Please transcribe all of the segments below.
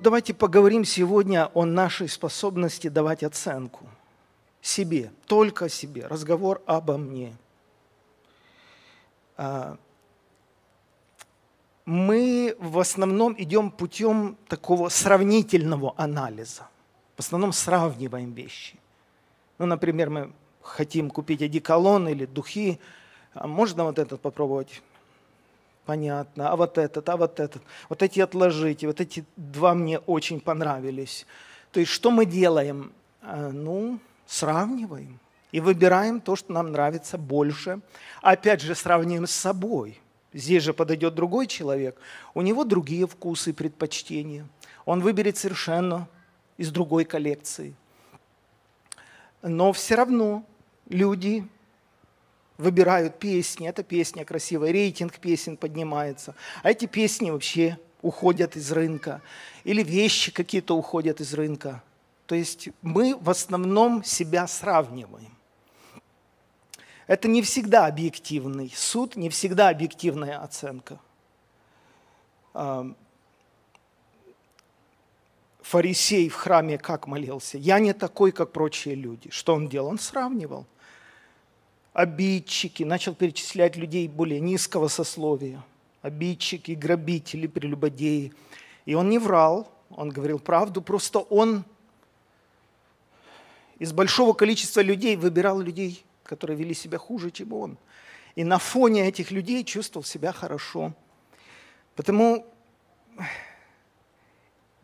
давайте поговорим сегодня о нашей способности давать оценку себе, только себе. Разговор обо мне. А, мы в основном идем путем такого сравнительного анализа. В основном сравниваем вещи. Ну, например, мы хотим купить одеколон или духи, а можно вот этот попробовать? Понятно. А вот этот, а вот этот. Вот эти отложите. Вот эти два мне очень понравились. То есть что мы делаем? А, ну, сравниваем. И выбираем то, что нам нравится больше. Опять же, сравниваем с собой. Здесь же подойдет другой человек. У него другие вкусы и предпочтения. Он выберет совершенно из другой коллекции. Но все равно люди выбирают песни, эта песня красивая, рейтинг песен поднимается, а эти песни вообще уходят из рынка, или вещи какие-то уходят из рынка. То есть мы в основном себя сравниваем. Это не всегда объективный суд, не всегда объективная оценка. Фарисей в храме как молился? Я не такой, как прочие люди. Что он делал? Он сравнивал. Обидчики, начал перечислять людей более низкого сословия. Обидчики, грабители, прелюбодеи. И он не врал, он говорил правду, просто он из большого количества людей выбирал людей которые вели себя хуже, чем он. И на фоне этих людей чувствовал себя хорошо. Потому,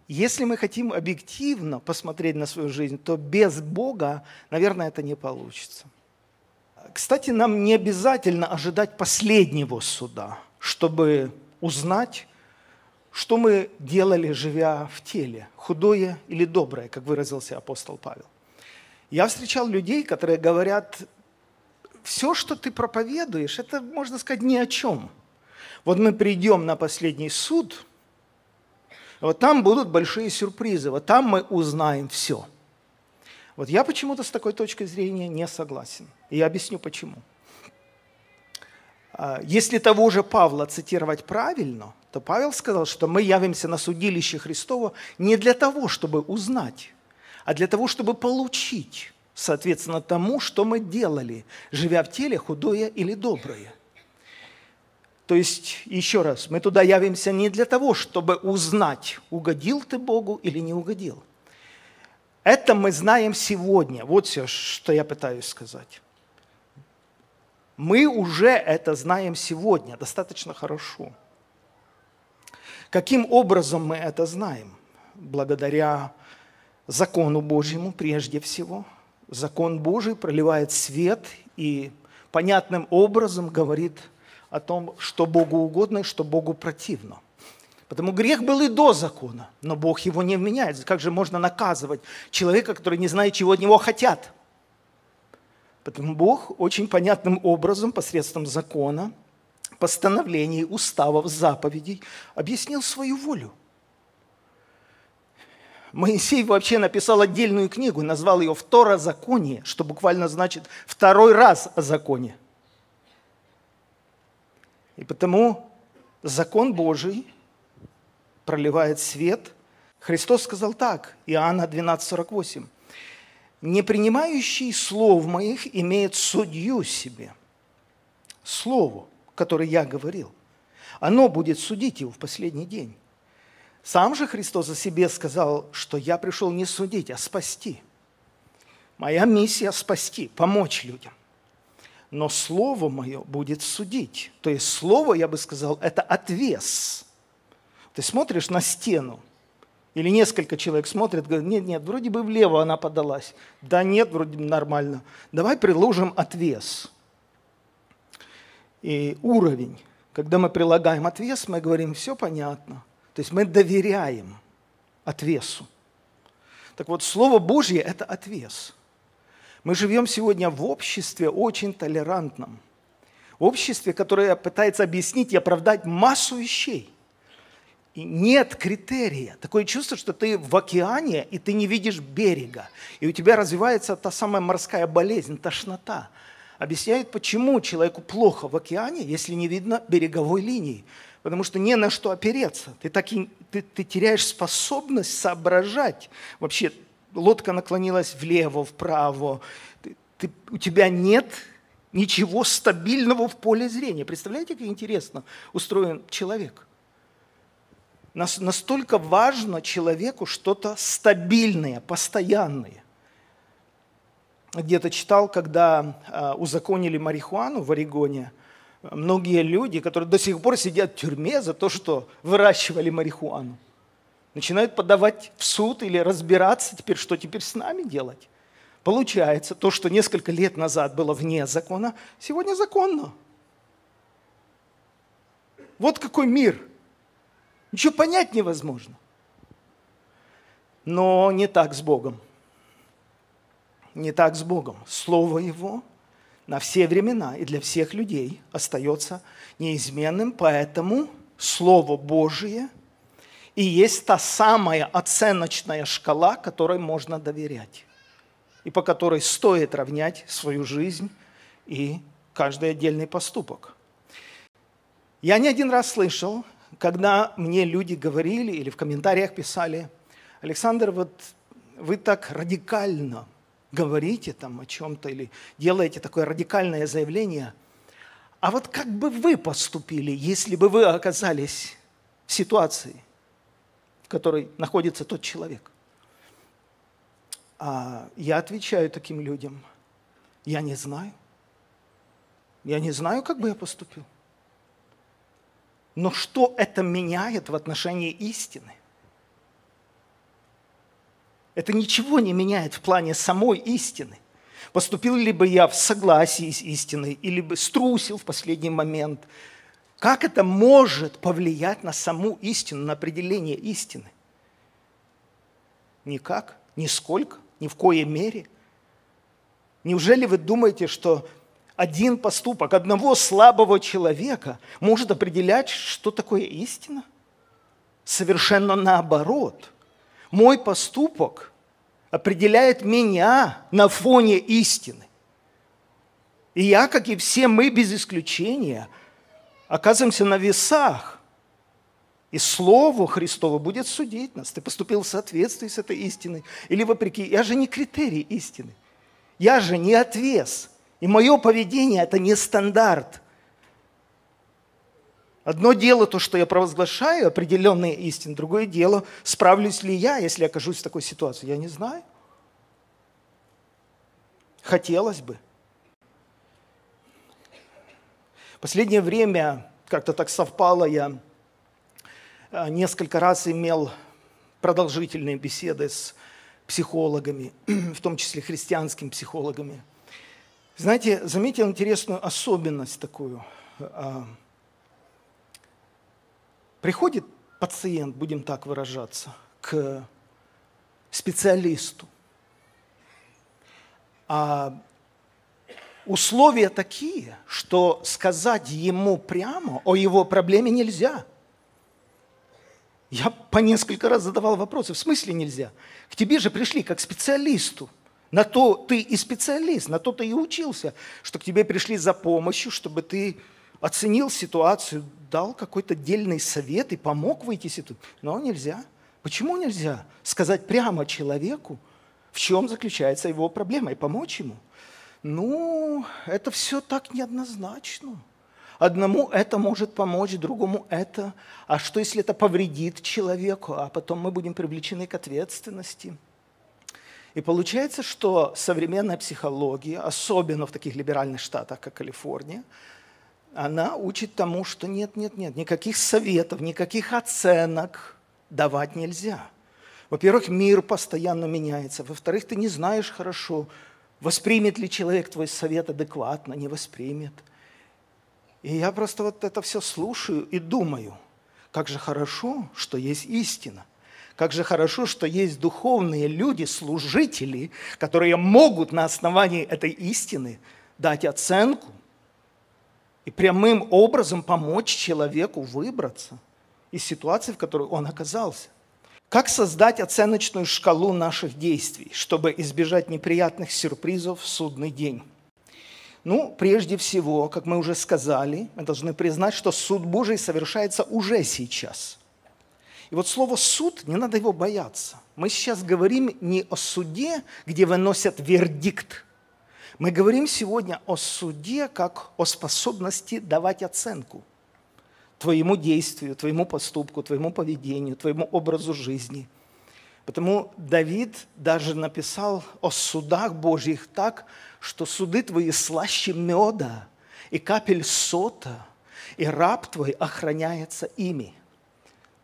если мы хотим объективно посмотреть на свою жизнь, то без Бога, наверное, это не получится. Кстати, нам не обязательно ожидать последнего суда, чтобы узнать, что мы делали, живя в теле, худое или доброе, как выразился апостол Павел. Я встречал людей, которые говорят, все, что ты проповедуешь, это, можно сказать, ни о чем. Вот мы придем на последний суд, вот там будут большие сюрпризы, вот там мы узнаем все. Вот я почему-то с такой точки зрения не согласен. И я объясню почему. А, если того же Павла цитировать правильно, то Павел сказал, что мы явимся на судилище Христова не для того, чтобы узнать, а для того, чтобы получить соответственно тому, что мы делали, живя в теле, худое или доброе. То есть, еще раз, мы туда явимся не для того, чтобы узнать, угодил ты Богу или не угодил. Это мы знаем сегодня. Вот все, что я пытаюсь сказать. Мы уже это знаем сегодня достаточно хорошо. Каким образом мы это знаем? Благодаря закону Божьему прежде всего – закон Божий проливает свет и понятным образом говорит о том, что Богу угодно и что Богу противно. Потому грех был и до закона, но Бог его не вменяет. Как же можно наказывать человека, который не знает, чего от него хотят? Потому Бог очень понятным образом, посредством закона, постановлений, уставов, заповедей, объяснил свою волю – Моисей вообще написал отдельную книгу, назвал ее «Второзаконие», что буквально значит «второй раз о законе». И потому закон Божий проливает свет. Христос сказал так, Иоанна 12:48. «Не принимающий слов моих имеет судью себе». Слово, которое я говорил, оно будет судить его в последний день. Сам же Христос о себе сказал, что я пришел не судить, а спасти. Моя миссия – спасти, помочь людям. Но Слово мое будет судить. То есть Слово, я бы сказал, это отвес. Ты смотришь на стену, или несколько человек смотрят, говорят, нет, нет, вроде бы влево она подалась. Да нет, вроде нормально. Давай приложим отвес. И уровень. Когда мы прилагаем отвес, мы говорим, все понятно – то есть мы доверяем отвесу. Так вот, Слово Божье – это отвес. Мы живем сегодня в обществе очень толерантном. В обществе, которое пытается объяснить и оправдать массу вещей. И нет критерия. Такое чувство, что ты в океане, и ты не видишь берега. И у тебя развивается та самая морская болезнь, тошнота. объясняет, почему человеку плохо в океане, если не видно береговой линии. Потому что не на что опереться. Ты, так и, ты, ты теряешь способность соображать. Вообще, лодка наклонилась влево, вправо. Ты, ты, у тебя нет ничего стабильного в поле зрения. Представляете, как интересно устроен человек? Настолько важно человеку что-то стабильное, постоянное. Где-то читал, когда а, узаконили марихуану в Орегоне, многие люди, которые до сих пор сидят в тюрьме за то, что выращивали марихуану, начинают подавать в суд или разбираться теперь, что теперь с нами делать. Получается, то, что несколько лет назад было вне закона, сегодня законно. Вот какой мир – Ничего понять невозможно. Но не так с Богом. Не так с Богом. Слово Его на все времена и для всех людей остается неизменным, поэтому Слово Божие и есть та самая оценочная шкала, которой можно доверять и по которой стоит равнять свою жизнь и каждый отдельный поступок. Я не один раз слышал когда мне люди говорили или в комментариях писали, Александр, вот вы так радикально говорите там о чем-то или делаете такое радикальное заявление, а вот как бы вы поступили, если бы вы оказались в ситуации, в которой находится тот человек? А я отвечаю таким людям, я не знаю. Я не знаю, как бы я поступил. Но что это меняет в отношении истины? Это ничего не меняет в плане самой истины. Поступил ли бы я в согласии с истиной или бы струсил в последний момент? Как это может повлиять на саму истину, на определение истины? Никак, нисколько, ни в коей мере. Неужели вы думаете, что один поступок одного слабого человека может определять, что такое истина? Совершенно наоборот. Мой поступок определяет меня на фоне истины. И я, как и все мы без исключения, оказываемся на весах. И Слово Христово будет судить нас. Ты поступил в соответствии с этой истиной или вопреки. Я же не критерий истины. Я же не отвес. И мое поведение – это не стандарт. Одно дело то, что я провозглашаю определенные истины, другое дело, справлюсь ли я, если окажусь в такой ситуации. Я не знаю. Хотелось бы. Последнее время как-то так совпало, я а, несколько раз имел продолжительные беседы с психологами, в том числе христианскими психологами – знаете, заметил интересную особенность такую. А, приходит пациент, будем так выражаться, к специалисту. А условия такие, что сказать ему прямо о его проблеме нельзя. Я по несколько раз задавал вопросы, в смысле нельзя? К тебе же пришли как специалисту. На то ты и специалист, на то ты и учился, что к тебе пришли за помощью, чтобы ты оценил ситуацию, дал какой-то дельный совет и помог выйти из ситуации. Но нельзя. Почему нельзя сказать прямо человеку, в чем заключается его проблема, и помочь ему? Ну, это все так неоднозначно. Одному это может помочь, другому это. А что, если это повредит человеку, а потом мы будем привлечены к ответственности? И получается, что современная психология, особенно в таких либеральных штатах, как Калифорния, она учит тому, что нет, нет, нет, никаких советов, никаких оценок давать нельзя. Во-первых, мир постоянно меняется. Во-вторых, ты не знаешь хорошо, воспримет ли человек твой совет адекватно, не воспримет. И я просто вот это все слушаю и думаю, как же хорошо, что есть истина – как же хорошо, что есть духовные люди, служители, которые могут на основании этой истины дать оценку и прямым образом помочь человеку выбраться из ситуации, в которой он оказался. Как создать оценочную шкалу наших действий, чтобы избежать неприятных сюрпризов в судный день? Ну, прежде всего, как мы уже сказали, мы должны признать, что суд Божий совершается уже сейчас. И вот слово «суд», не надо его бояться. Мы сейчас говорим не о суде, где выносят вердикт. Мы говорим сегодня о суде как о способности давать оценку твоему действию, твоему поступку, твоему поведению, твоему образу жизни. Потому Давид даже написал о судах Божьих так, что суды твои слаще меда и капель сота, и раб твой охраняется ими.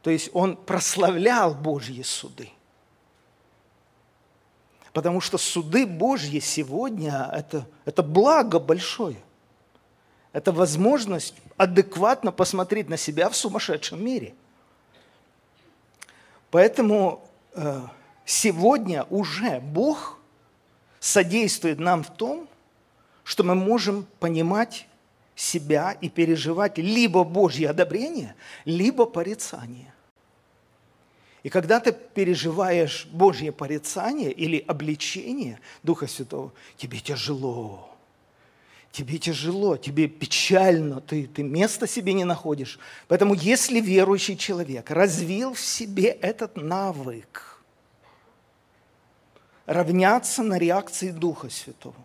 То есть он прославлял Божьи суды. Потому что суды Божьи сегодня это, – это благо большое. Это возможность адекватно посмотреть на себя в сумасшедшем мире. Поэтому э, сегодня уже Бог содействует нам в том, что мы можем понимать себя и переживать либо Божье одобрение, либо порицание. И когда ты переживаешь Божье порицание или обличение Духа Святого, тебе тяжело. Тебе тяжело, тебе печально, ты, ты места себе не находишь. Поэтому если верующий человек развил в себе этот навык – равняться на реакции Духа Святого.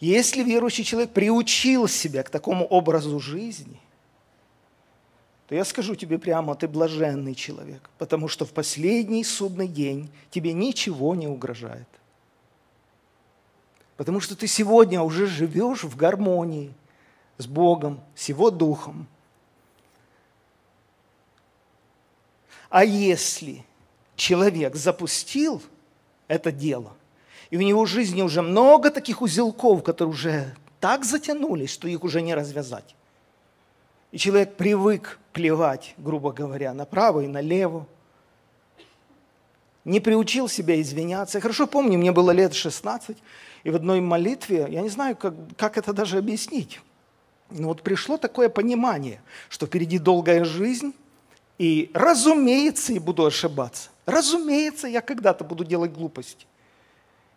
Если верующий человек приучил себя к такому образу жизни, то я скажу тебе прямо, ты блаженный человек, потому что в последний судный день тебе ничего не угрожает. Потому что ты сегодня уже живешь в гармонии с Богом, с Его Духом. А если человек запустил – это дело. И у него в жизни уже много таких узелков, которые уже так затянулись, что их уже не развязать. И человек привык плевать, грубо говоря, направо и налево. Не приучил себя извиняться. Я хорошо помню, мне было лет 16, и в одной молитве, я не знаю, как, как это даже объяснить, но вот пришло такое понимание, что впереди долгая жизнь, и разумеется, и буду ошибаться. Разумеется, я когда-то буду делать глупости.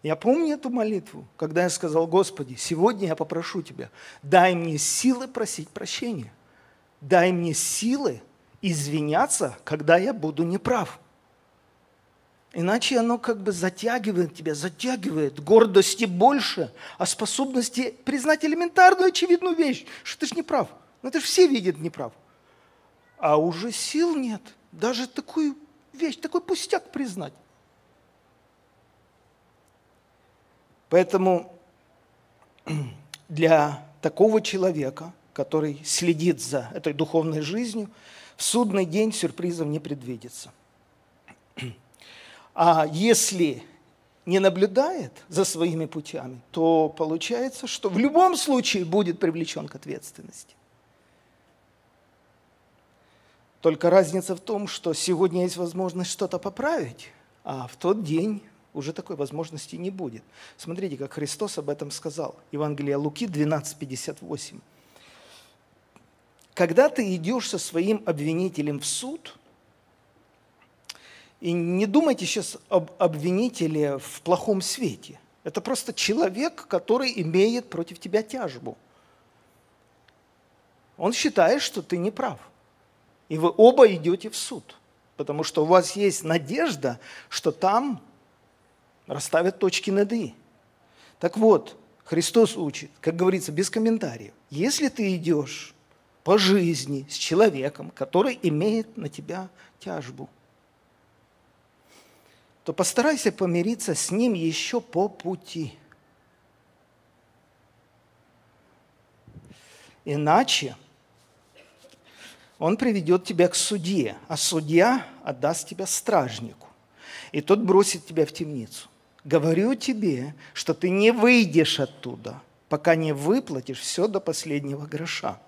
Я помню эту молитву, когда я сказал, Господи, сегодня я попрошу Тебя, дай мне силы просить прощения. Дай мне силы извиняться, когда я буду неправ. Иначе оно как бы затягивает тебя, затягивает. Гордости больше, а способности признать элементарную очевидную вещь, что ты же неправ. Ну это же все видят неправ. А уже сил нет. Даже такую вещь, такой пустяк признать. Поэтому для такого человека, который следит за этой духовной жизнью, в судный день сюрпризов не предвидится. А если не наблюдает за своими путями, то получается, что в любом случае будет привлечен к ответственности. Только разница в том, что сегодня есть возможность что-то поправить, а в тот день уже такой возможности не будет. Смотрите, как Христос об этом сказал. Евангелие Луки 12:58. Когда ты идешь со своим обвинителем в суд, и не думайте сейчас об обвинителе в плохом свете. Это просто человек, который имеет против тебя тяжбу. Он считает, что ты не прав. И вы оба идете в суд, потому что у вас есть надежда, что там расставят точки над «и». Так вот, Христос учит, как говорится, без комментариев. Если ты идешь по жизни с человеком, который имеет на тебя тяжбу, то постарайся помириться с ним еще по пути. Иначе – он приведет тебя к судье, а судья отдаст тебя стражнику, и тот бросит тебя в темницу. Говорю тебе, что ты не выйдешь оттуда, пока не выплатишь все до последнего гроша.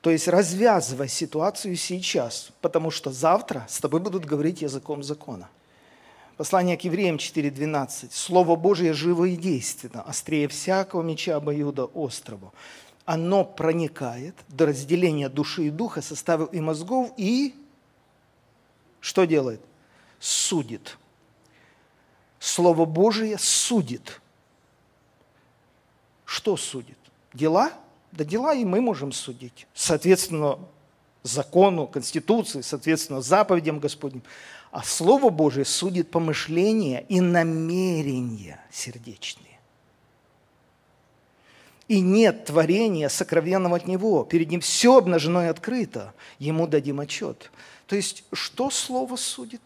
То есть развязывай ситуацию сейчас, потому что завтра с тобой будут говорить языком закона. Послание к евреям 4.12. Слово Божие живо и действенно, острее всякого меча обоюда острова оно проникает до разделения души и духа, составов и мозгов и что делает? Судит. Слово Божие судит. что судит? Дела? Да дела и мы можем судить. Соответственно, закону, конституции, соответственно, заповедям Господним. А Слово Божие судит помышления и намерения сердечные. И нет творения сокровенного от Него. Перед Ним все обнажено и открыто. Ему дадим отчет. То есть, что Слово судит?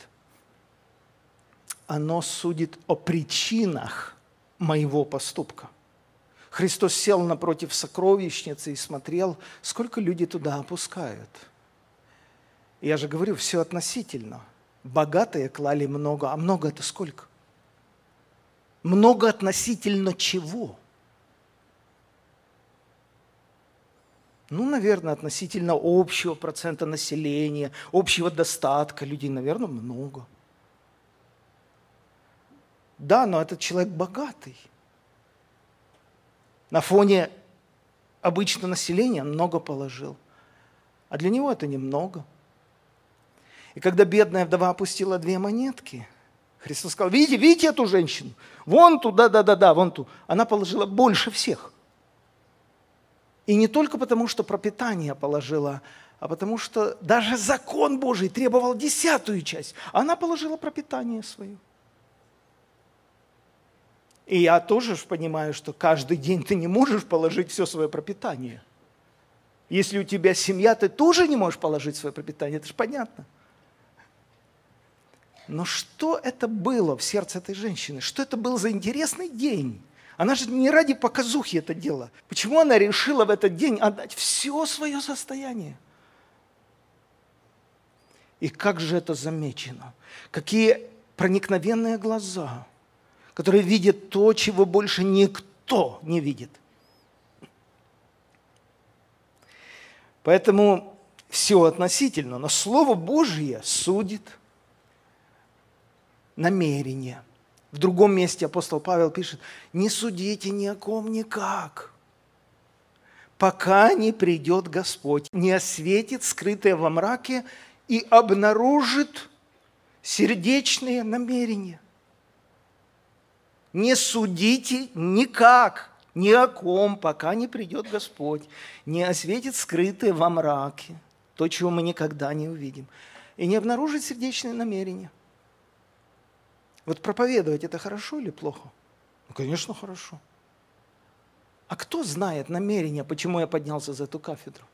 Оно судит о причинах моего поступка. Христос сел напротив сокровищницы и смотрел, сколько люди туда опускают. Я же говорю, все относительно. Богатые клали много, а много это сколько? Много относительно чего? Ну, наверное, относительно общего процента населения, общего достатка людей, наверное, много. Да, но этот человек богатый. На фоне обычного населения много положил. А для него это немного. И когда бедная вдова опустила две монетки, Христос сказал, видите, видите эту женщину? Вон ту, да-да-да-да, вон ту. Она положила больше всех. И не только потому, что пропитание положила, а потому что даже закон Божий требовал десятую часть. Она положила пропитание свое. И я тоже понимаю, что каждый день ты не можешь положить все свое пропитание. Если у тебя семья, ты тоже не можешь положить свое пропитание, это же понятно. Но что это было в сердце этой женщины? Что это был за интересный день? Она же не ради показухи это делала. Почему она решила в этот день отдать все свое состояние? И как же это замечено? Какие проникновенные глаза – который видит то, чего больше никто не видит. Поэтому все относительно, но Слово Божье судит намерение. В другом месте апостол Павел пишет, не судите ни о ком никак, пока не придет Господь, не осветит скрытое во мраке и обнаружит сердечные намерения не судите никак, ни о ком, пока не придет Господь, не осветит скрытое во мраке, то, чего мы никогда не увидим, и не обнаружит сердечные намерения. Вот проповедовать это хорошо или плохо? Ну, конечно, хорошо. А кто знает намерения, почему я поднялся за эту кафедру?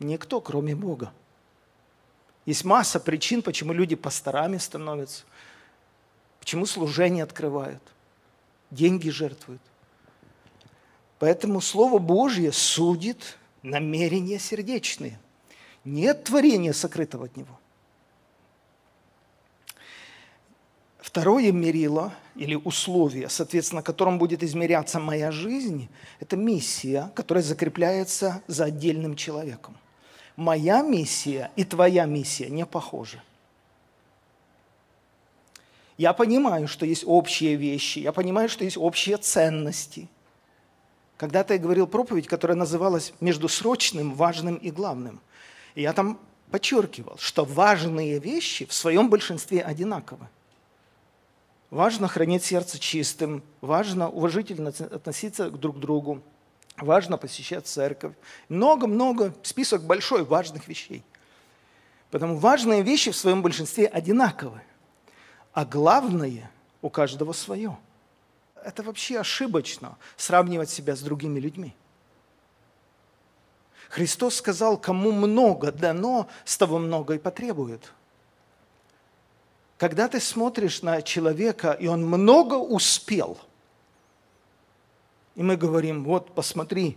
Никто, кроме Бога. Есть масса причин, почему люди пасторами становятся, Почему служение открывают? Деньги жертвуют. Поэтому Слово Божье судит намерения сердечные. Нет творения сокрытого от Него. Второе мерило или условие, соответственно, которым будет измеряться моя жизнь, это миссия, которая закрепляется за отдельным человеком. Моя миссия и твоя миссия не похожи. Я понимаю, что есть общие вещи, я понимаю, что есть общие ценности. Когда-то я говорил проповедь, которая называлась «Между срочным, важным и главным». И я там подчеркивал, что важные вещи в своем большинстве одинаковы. Важно хранить сердце чистым, важно уважительно относиться друг к другу, важно посещать церковь. Много-много, список большой важных вещей. Поэтому важные вещи в своем большинстве одинаковы а главное у каждого свое. Это вообще ошибочно сравнивать себя с другими людьми. Христос сказал, кому много дано, с того много и потребует. Когда ты смотришь на человека, и он много успел, и мы говорим, вот посмотри,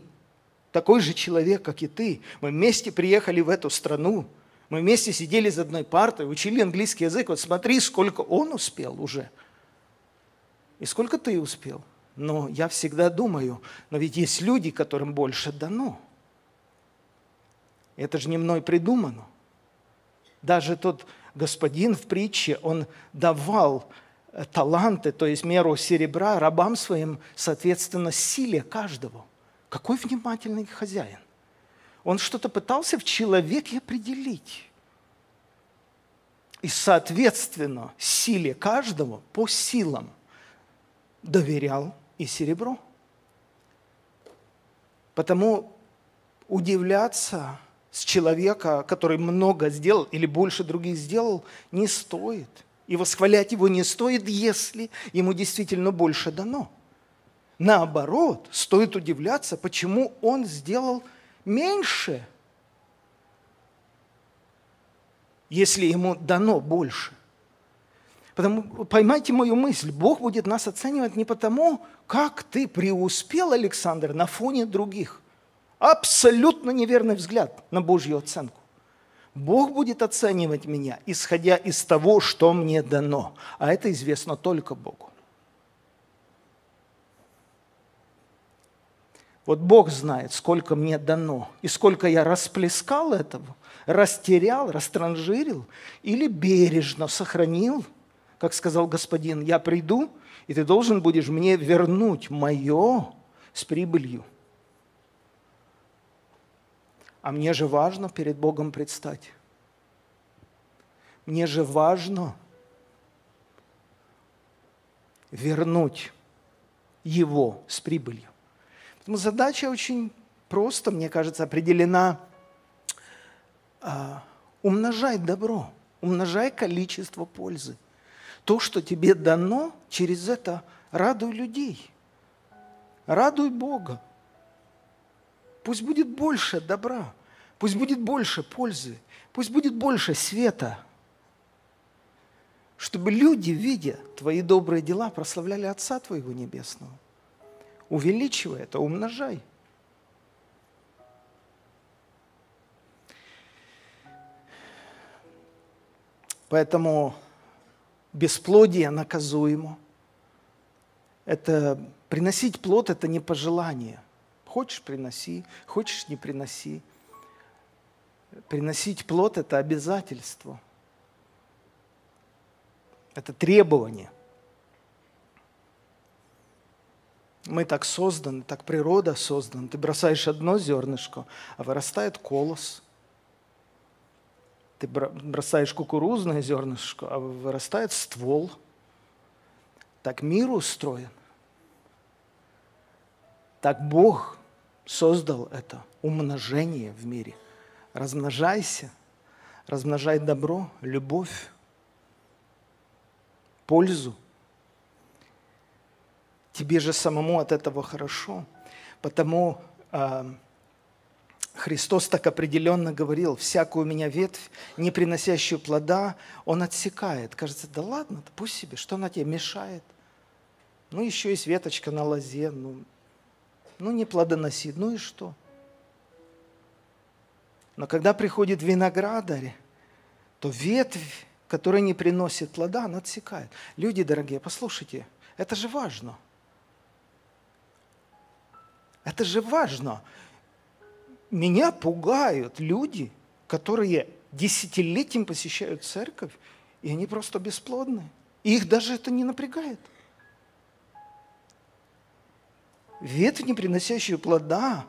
такой же человек, как и ты, мы вместе приехали в эту страну, мы вместе сидели за одной партой, учили английский язык. Вот смотри, сколько он успел уже. И сколько ты успел. Но я всегда думаю, но ведь есть люди, которым больше дано. Это же не мной придумано. Даже тот господин в притче, он давал э, таланты, то есть меру серебра рабам своим, соответственно, силе каждого. Какой внимательный хозяин. Он что-то пытался в человеке определить. И, соответственно, силе каждого по силам доверял и серебро. Потому удивляться с человека, который много сделал или больше других сделал, не стоит. И восхвалять его не стоит, если ему действительно больше дано. Наоборот, стоит удивляться, почему он сделал меньше, если ему дано больше. Потому, поймайте мою мысль, Бог будет нас оценивать не потому, как ты преуспел, Александр, на фоне других. Абсолютно неверный взгляд на Божью оценку. Бог будет оценивать меня, исходя из того, что мне дано. А это известно только Богу. Вот Бог знает, сколько мне дано, и сколько я расплескал этого, растерял, растранжирил или бережно сохранил – как сказал господин, я приду, и ты должен будешь мне вернуть мое с прибылью. А мне же важно перед Богом предстать. Мне же важно вернуть его с прибылью. Поэтому задача очень просто, мне кажется, определена. А, умножай добро, умножай количество пользы – то, что тебе дано, через это радуй людей. Радуй Бога. Пусть будет больше добра, пусть будет больше пользы, пусть будет больше света, чтобы люди, видя твои добрые дела, прославляли Отца Твоего Небесного. Увеличивай это, умножай. Поэтому бесплодие наказуемо. Это приносить плод – это не пожелание. Хочешь – приноси, хочешь – не приноси. Приносить плод – это обязательство. Это требование. Мы так созданы, так природа создана. Ты бросаешь одно зернышко, а вырастает колос – ты бросаешь кукурузное зернышко, а вырастает ствол. Так мир устроен. Так Бог создал это умножение в мире. Размножайся, размножай добро, любовь, пользу. Тебе же самому от этого хорошо. Потому э, Христос так определенно говорил, всякую у меня ветвь, не приносящую плода, Он отсекает. Кажется, да ладно, да пусть себе, что она тебе мешает? Ну, еще есть веточка на лозе, ну, ну не плодоносит, ну и что? Но когда приходит виноградарь, то ветвь, которая не приносит плода, она отсекает. Люди дорогие, послушайте, это же важно. Это же важно меня пугают люди, которые десятилетием посещают церковь, и они просто бесплодны. И их даже это не напрягает. Ветвь, не приносящую плода,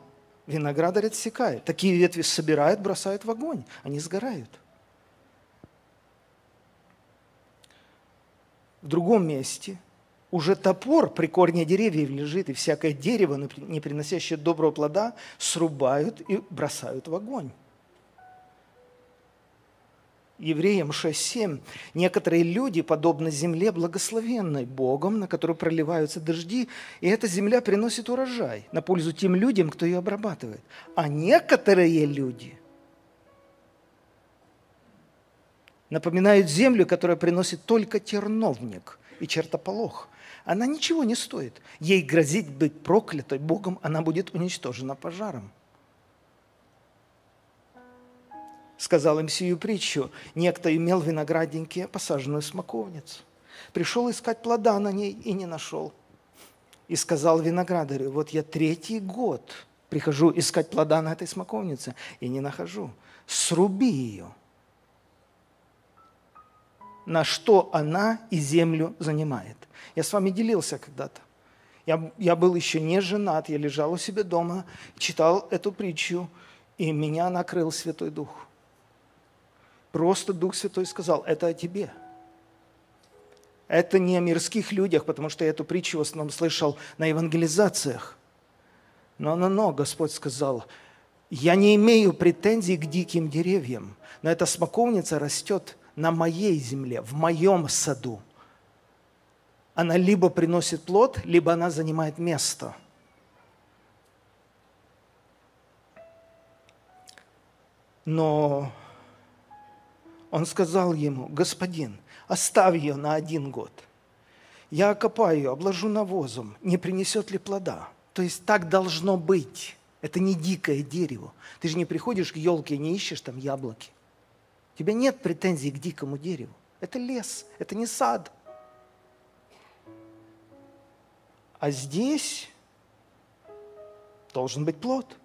виноградарь отсекает. Такие ветви собирают, бросают в огонь. Они сгорают. В другом месте – уже топор при корне деревьев лежит, и всякое дерево, не приносящее доброго плода, срубают и бросают в огонь. Евреям 6.7. Некоторые люди подобны земле благословенной Богом, на которую проливаются дожди, и эта земля приносит урожай на пользу тем людям, кто ее обрабатывает. А некоторые люди напоминают землю, которая приносит только терновник и чертополох – она ничего не стоит. Ей грозит быть проклятой Богом, она будет уничтожена пожаром. Сказал им сию притчу. Некто имел виноградники, посаженную смоковницу. Пришел искать плода на ней и не нашел. И сказал виноградарю, вот я третий год прихожу искать плода на этой смоковнице и не нахожу. Сруби ее. На что она и землю занимает. Я с вами делился когда-то. Я, я был еще не женат, я лежал у себя дома, читал эту притчу, и меня накрыл Святой Дух. Просто Дух Святой сказал, это о тебе. Это не о мирских людях, потому что я эту притчу в основном слышал на евангелизациях. Но, но, но, Господь сказал, я не имею претензий к диким деревьям, но эта смоковница растет на моей земле, в моем саду. Она либо приносит плод, либо она занимает место. Но он сказал ему, господин, оставь ее на один год. Я окопаю ее, обложу навозом, не принесет ли плода. То есть так должно быть. Это не дикое дерево. Ты же не приходишь к елке и не ищешь там яблоки. Тебя нет претензий к дикому дереву. Это лес, это не сад. А здесь должен быть плод.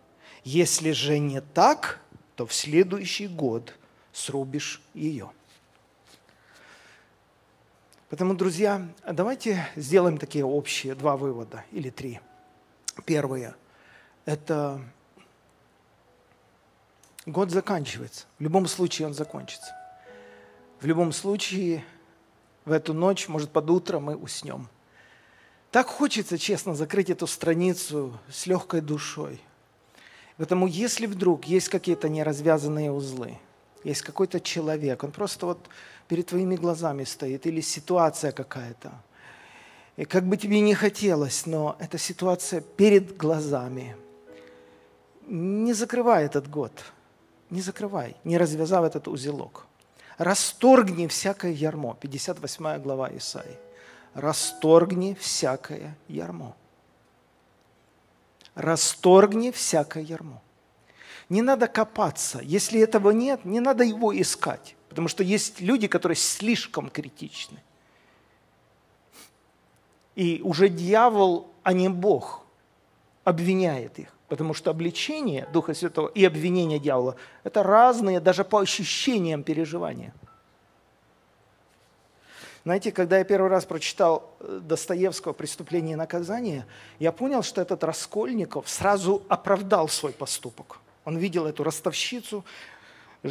Если же не так, то в следующий год срубишь ее. Поэтому, друзья, давайте сделаем такие общие два вывода или три. Первое – это год заканчивается. В любом случае он закончится. В любом случае в эту ночь, может, под утро мы уснем. Так хочется, честно, закрыть эту страницу с легкой душой. Поэтому если вдруг есть какие-то неразвязанные узлы, есть какой-то человек, он просто вот перед твоими глазами стоит, или ситуация какая-то. И как бы тебе не хотелось, но эта ситуация перед глазами. Не закрывай этот год, не закрывай, не развязав этот узелок. Расторгни всякое ярмо. 58 глава Исаии. Расторгни всякое ярмо. Расторгни всякое ярмо. Не надо копаться. Если этого нет, не надо его искать. Потому что есть люди, которые слишком критичны. И уже дьявол, а не Бог, обвиняет их. Потому что обличение Духа Святого и обвинение дьявола – это разные даже по ощущениям переживания. Знаете, когда я первый раз прочитал э, Достоевского «Преступление и наказание», я понял, что этот Раскольников сразу оправдал свой поступок. Он видел эту ростовщицу,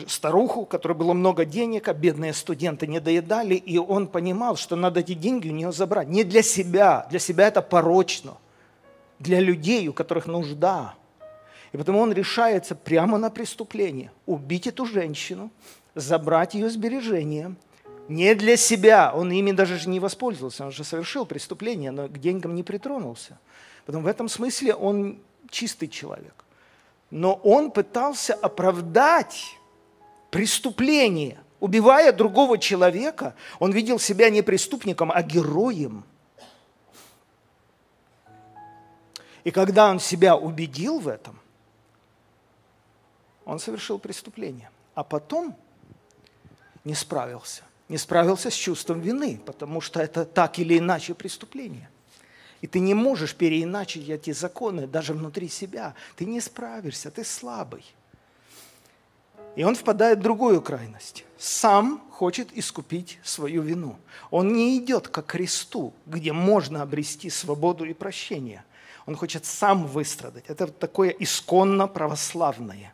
старуху, у которой было много денег, а бедные студенты не доедали, и он понимал, что надо эти деньги у нее забрать. Не для себя, для себя это порочно, для людей, у которых нужда. И потому он решается прямо на преступление, убить эту женщину, забрать ее сбережения, не для себя, он ими даже не воспользовался, он же совершил преступление, но к деньгам не притронулся. Потом в этом смысле он чистый человек. Но он пытался оправдать преступление. Убивая другого человека, он видел себя не преступником, а героем. И когда он себя убедил в этом, он совершил преступление. А потом не справился. Не справился с чувством вины, потому что это так или иначе преступление. И ты не можешь переиначить эти законы даже внутри себя. Ты не справишься, ты слабый. И он впадает в другую крайность. Сам хочет искупить свою вину. Он не идет к кресту, где можно обрести свободу и прощение. Он хочет сам выстрадать. Это такое исконно православное.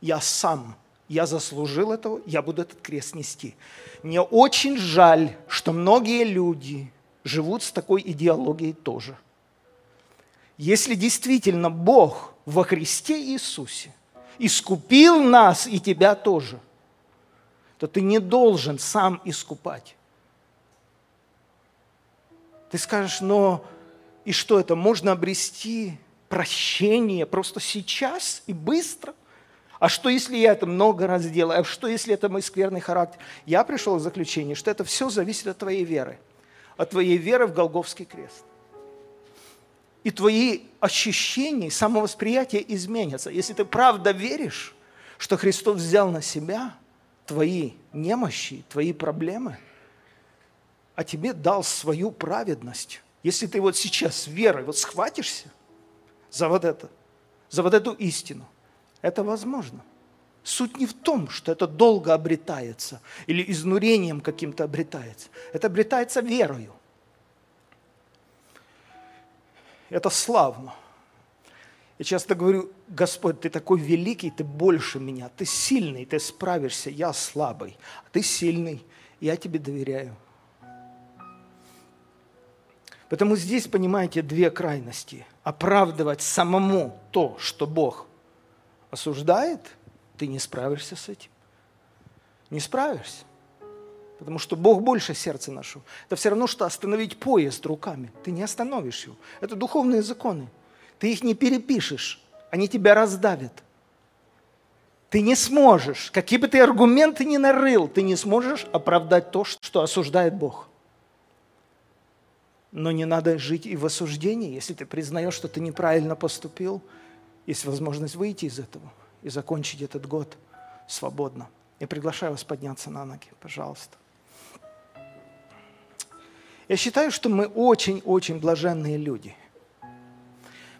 Я сам, я заслужил этого, я буду этот крест нести. Мне очень жаль, что многие люди живут с такой идеологией тоже. Если действительно Бог во Христе Иисусе – искупил нас и тебя тоже, то ты не должен сам искупать. Ты скажешь, но и что это? Можно обрести прощение просто сейчас и быстро? А что, если я это много раз делаю? А что, если это мой скверный характер? Я пришел к заключению, что это все зависит от твоей веры. От твоей веры в Голговский крест и твои ощущения, самовосприятие изменятся. Если ты правда веришь, что Христос взял на себя твои немощи, твои проблемы, а тебе дал свою праведность. Если ты вот сейчас верой вот схватишься за вот это, за вот эту истину, это возможно. Суть не в том, что это долго обретается или изнурением каким-то обретается. Это обретается верою. Это славно. Я часто говорю, Господь, ты такой великий, ты больше меня, ты сильный, ты справишься, я слабый, а ты сильный, я тебе доверяю. Поэтому здесь, понимаете, две крайности. Оправдывать самому то, что Бог осуждает, ты не справишься с этим. Не справишься. Потому что Бог больше сердца нашего. Это все равно, что остановить поезд руками. Ты не остановишь его. Это духовные законы. Ты их не перепишешь. Они тебя раздавят. Ты не сможешь, какие бы ты аргументы ни нарыл, ты не сможешь оправдать то, что осуждает Бог. Но не надо жить и в осуждении. Если ты признаешь, что ты неправильно поступил, есть возможность выйти из этого и закончить этот год свободно. Я приглашаю вас подняться на ноги, пожалуйста. Я считаю, что мы очень-очень блаженные люди,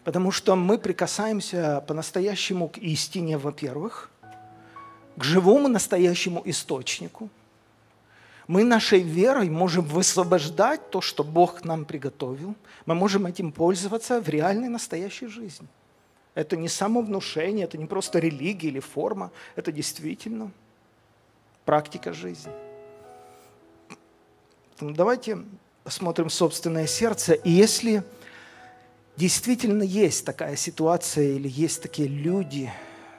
потому что мы прикасаемся по-настоящему к истине, во-первых, к живому настоящему источнику – мы нашей верой можем высвобождать то, что Бог нам приготовил. Мы можем этим пользоваться в реальной настоящей жизни. Это не самовнушение, это не просто религия или форма, это действительно практика жизни. Ну, давайте посмотрим собственное сердце. И если действительно есть такая ситуация или есть такие люди,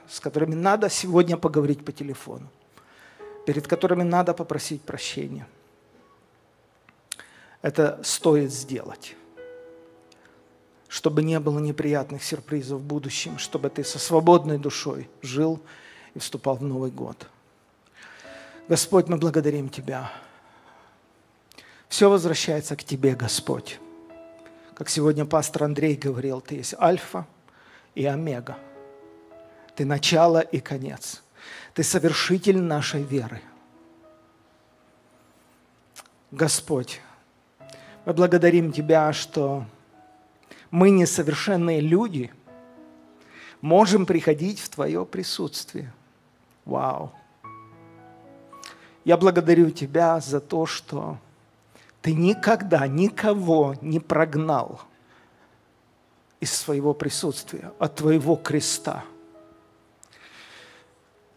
с которыми надо сегодня поговорить по телефону, перед которыми надо попросить прощения. Это стоит сделать, чтобы не было неприятных сюрпризов в будущем, чтобы ты со свободной душой жил и вступал в Новый год. Господь, мы благодарим Тебя. Все возвращается к Тебе, Господь. Как сегодня пастор Андрей говорил, Ты есть Альфа и Омега. Ты начало и конец – ты совершитель нашей веры. Господь, мы благодарим Тебя, что мы, несовершенные люди, можем приходить в Твое присутствие. Вау! Я благодарю Тебя за то, что Ты никогда никого не прогнал из своего присутствия, от Твоего креста –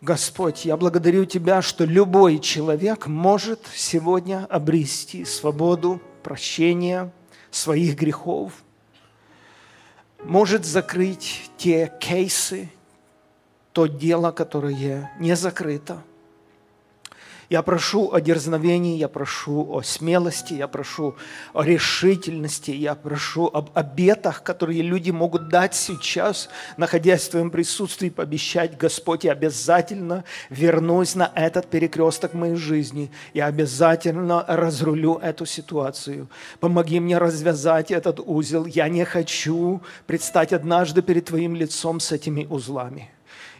Господь, я благодарю Тебя, что любой человек может сегодня обрести свободу, прощение своих грехов, может закрыть те кейсы, то дело, которое не закрыто – я прошу о дерзновении, я прошу о смелости, я прошу о решительности, я прошу об обетах, которые люди могут дать сейчас, находясь в Твоем присутствии, пообещать, Господь, я обязательно вернусь на этот перекресток моей жизни, я обязательно разрулю эту ситуацию. Помоги мне развязать этот узел. Я не хочу предстать однажды перед Твоим лицом с этими узлами.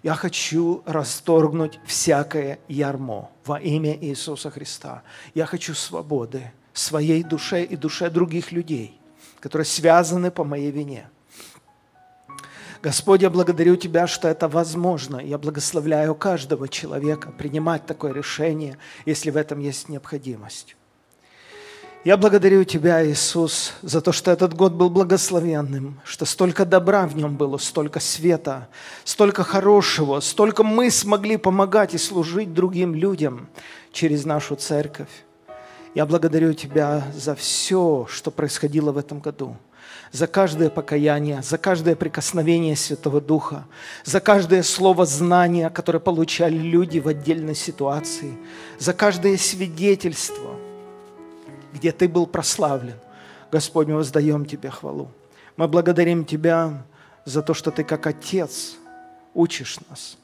Я хочу расторгнуть всякое ярмо во имя Иисуса Христа. Я хочу свободы своей душе и душе других людей, которые связаны по моей вине. Господь, я благодарю Тебя, что это возможно. Я благословляю каждого человека принимать такое решение, если в этом есть необходимость. Я благодарю Тебя, Иисус, за то, что этот год был благословенным, что столько добра в нем было, столько света, столько хорошего, столько мы смогли помогать и служить другим людям через нашу церковь. Я благодарю Тебя за все, что происходило в этом году, за каждое покаяние, за каждое прикосновение Святого Духа, за каждое слово знания, которое получали люди в отдельной ситуации, за каждое свидетельство – где Ты был прославлен. Господь, мы воздаем Тебе хвалу. Мы благодарим Тебя за то, что Ты как Отец учишь нас,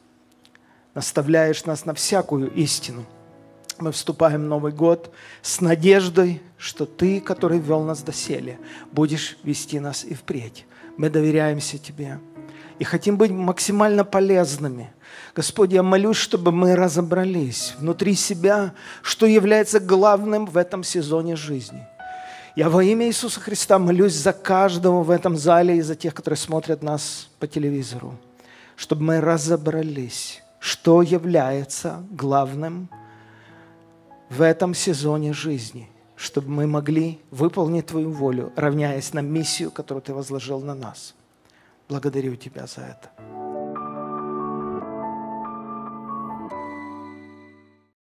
наставляешь нас на всякую истину. Мы вступаем в Новый год с надеждой, что Ты, который вел нас до доселе, будешь вести нас и впредь. Мы доверяемся Тебе и хотим быть максимально полезными – Господь, я молюсь, чтобы мы разобрались внутри себя, что является главным в этом сезоне жизни. Я во имя Иисуса Христа молюсь за каждого в этом зале и за тех, которые смотрят нас по телевизору, чтобы мы разобрались, что является главным в этом сезоне жизни, чтобы мы могли выполнить Твою волю, равняясь на миссию, которую Ты возложил на нас. Благодарю Тебя за это.